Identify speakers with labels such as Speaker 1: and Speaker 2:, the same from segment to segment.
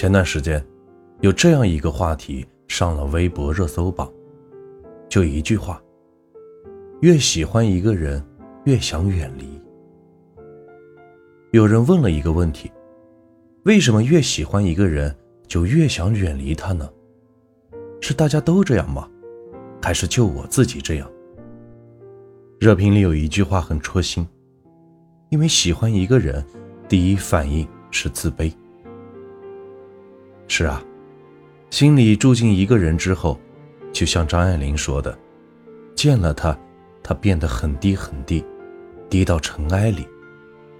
Speaker 1: 前段时间，有这样一个话题上了微博热搜榜，就一句话：越喜欢一个人，越想远离。有人问了一个问题：为什么越喜欢一个人，就越想远离他呢？是大家都这样吗？还是就我自己这样？热评里有一句话很戳心：因为喜欢一个人，第一反应是自卑。是啊，心里住进一个人之后，就像张爱玲说的：“见了他，他变得很低很低，低到尘埃里，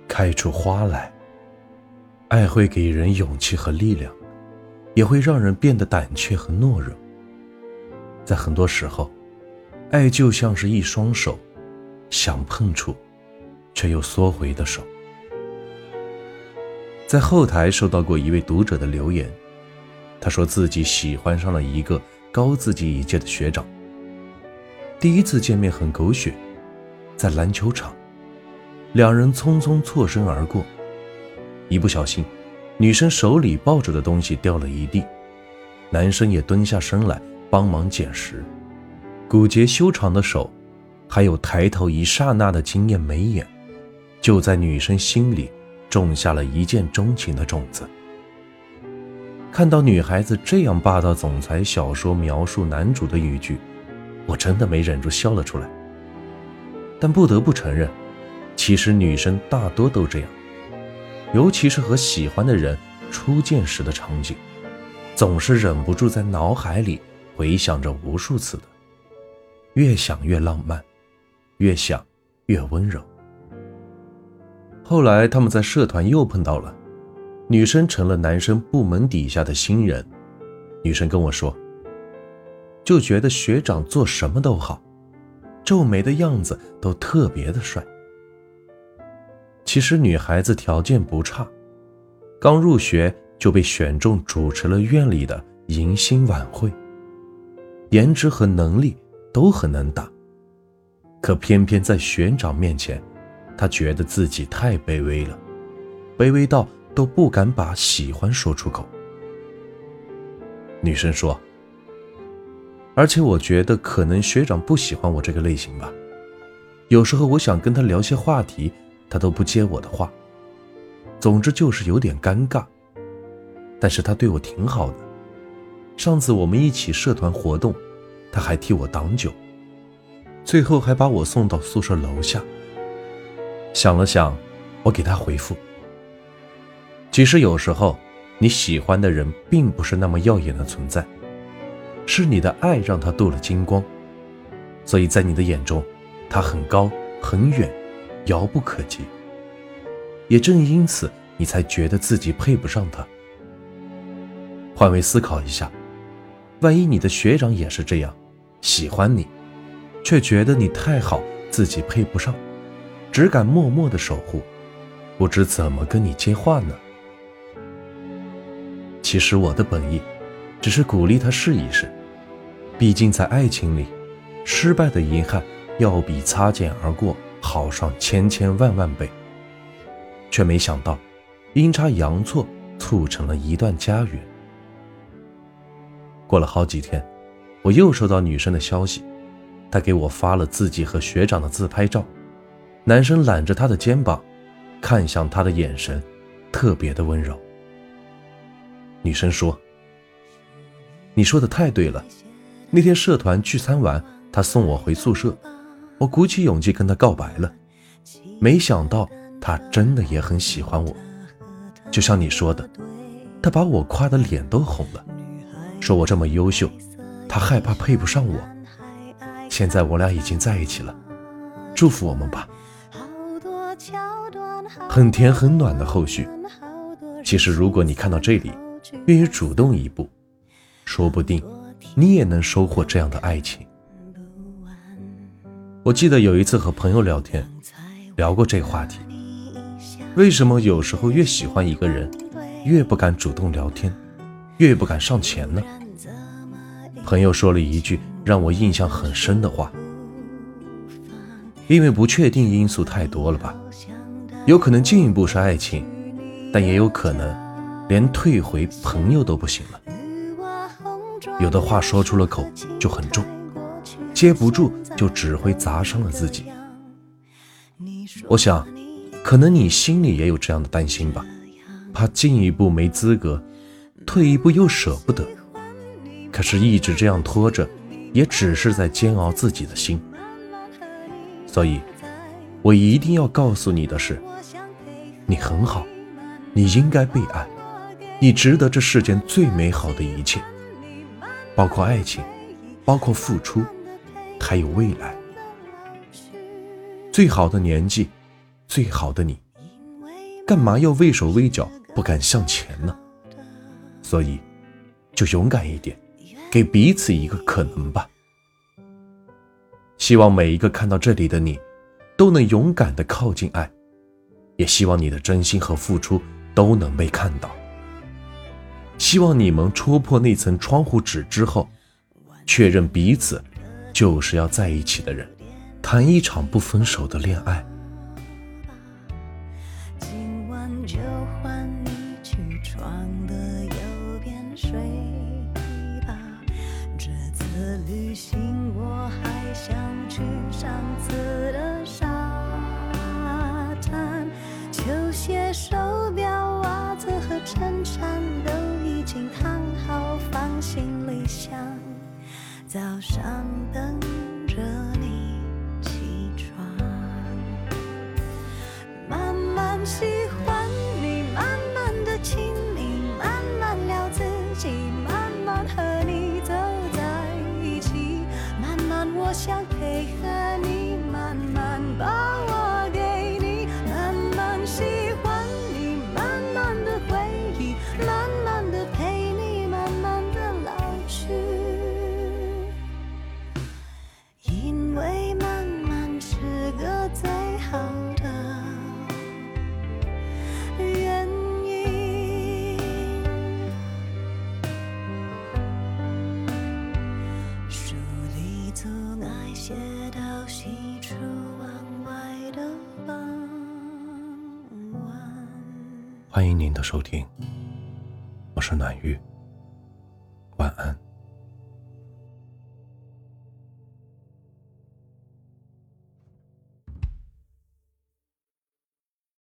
Speaker 1: 开出花来。”爱会给人勇气和力量，也会让人变得胆怯和懦弱。在很多时候，爱就像是一双手，想碰触，却又缩回的手。在后台收到过一位读者的留言。他说自己喜欢上了一个高自己一届的学长。第一次见面很狗血，在篮球场，两人匆匆错身而过，一不小心，女生手里抱着的东西掉了一地，男生也蹲下身来帮忙捡拾，骨节修长的手，还有抬头一刹那的惊艳眉眼，就在女生心里种下了一见钟情的种子。看到女孩子这样霸道总裁小说描述男主的语句，我真的没忍住笑了出来。但不得不承认，其实女生大多都这样，尤其是和喜欢的人初见时的场景，总是忍不住在脑海里回想着无数次的，越想越浪漫，越想越温柔。后来他们在社团又碰到了。女生成了男生部门底下的新人，女生跟我说，就觉得学长做什么都好，皱眉的样子都特别的帅。其实女孩子条件不差，刚入学就被选中主持了院里的迎新晚会，颜值和能力都很能打，可偏偏在学长面前，她觉得自己太卑微了，卑微到。都不敢把喜欢说出口。女生说：“而且我觉得可能学长不喜欢我这个类型吧。有时候我想跟他聊些话题，他都不接我的话。总之就是有点尴尬。但是他对我挺好的。上次我们一起社团活动，他还替我挡酒，最后还把我送到宿舍楼下。想了想，我给他回复。”其实有时候，你喜欢的人并不是那么耀眼的存在，是你的爱让他镀了金光，所以在你的眼中，他很高很远，遥不可及。也正因此，你才觉得自己配不上他。换位思考一下，万一你的学长也是这样，喜欢你，却觉得你太好，自己配不上，只敢默默的守护，不知怎么跟你接话呢？其实我的本意，只是鼓励他试一试。毕竟在爱情里，失败的遗憾要比擦肩而过好上千千万万倍。却没想到，阴差阳错促成了一段佳缘。过了好几天，我又收到女生的消息，她给我发了自己和学长的自拍照，男生揽着她的肩膀，看向她的眼神，特别的温柔。女生说：“你说的太对了，那天社团聚餐完，他送我回宿舍，我鼓起勇气跟他告白了。没想到他真的也很喜欢我，就像你说的，他把我夸的脸都红了，说我这么优秀，他害怕配不上我。现在我俩已经在一起了，祝福我们吧。很甜很暖的后续。其实如果你看到这里。”愿意主动一步，说不定你也能收获这样的爱情。我记得有一次和朋友聊天，聊过这话题：为什么有时候越喜欢一个人，越不敢主动聊天，越不敢上前呢？朋友说了一句让我印象很深的话：因为不确定因素太多了吧？有可能进一步是爱情，但也有可能。
Speaker 2: 连退回朋友都不行了。有的话说出了口就很重，接不住就只会砸伤了自己。我想，可能你心里也有这样的担心吧，怕进一步没资格，退一步又舍不得。可是，一直这样拖着，也只是在煎熬自己的心。所以，我一定要告诉你的是，你很好，你应该被爱，你值得这世间最美好的一切，包括爱情，包括付出，还有未来。最好的年纪，最好的你，干嘛要畏手畏脚，不敢向前呢？所以，就勇敢一点。给彼此一个可能吧。希望每一个看到这里的你，都能勇敢的靠近爱，也希望你的真心和付出都能被看到。希望你们戳破那层窗户纸之后，确认彼此就是要在一起的人，谈一场不分手的恋爱。今晚就换你起床的右边睡。旅行，我还想去上次欢迎您的收听，我是暖玉，晚安。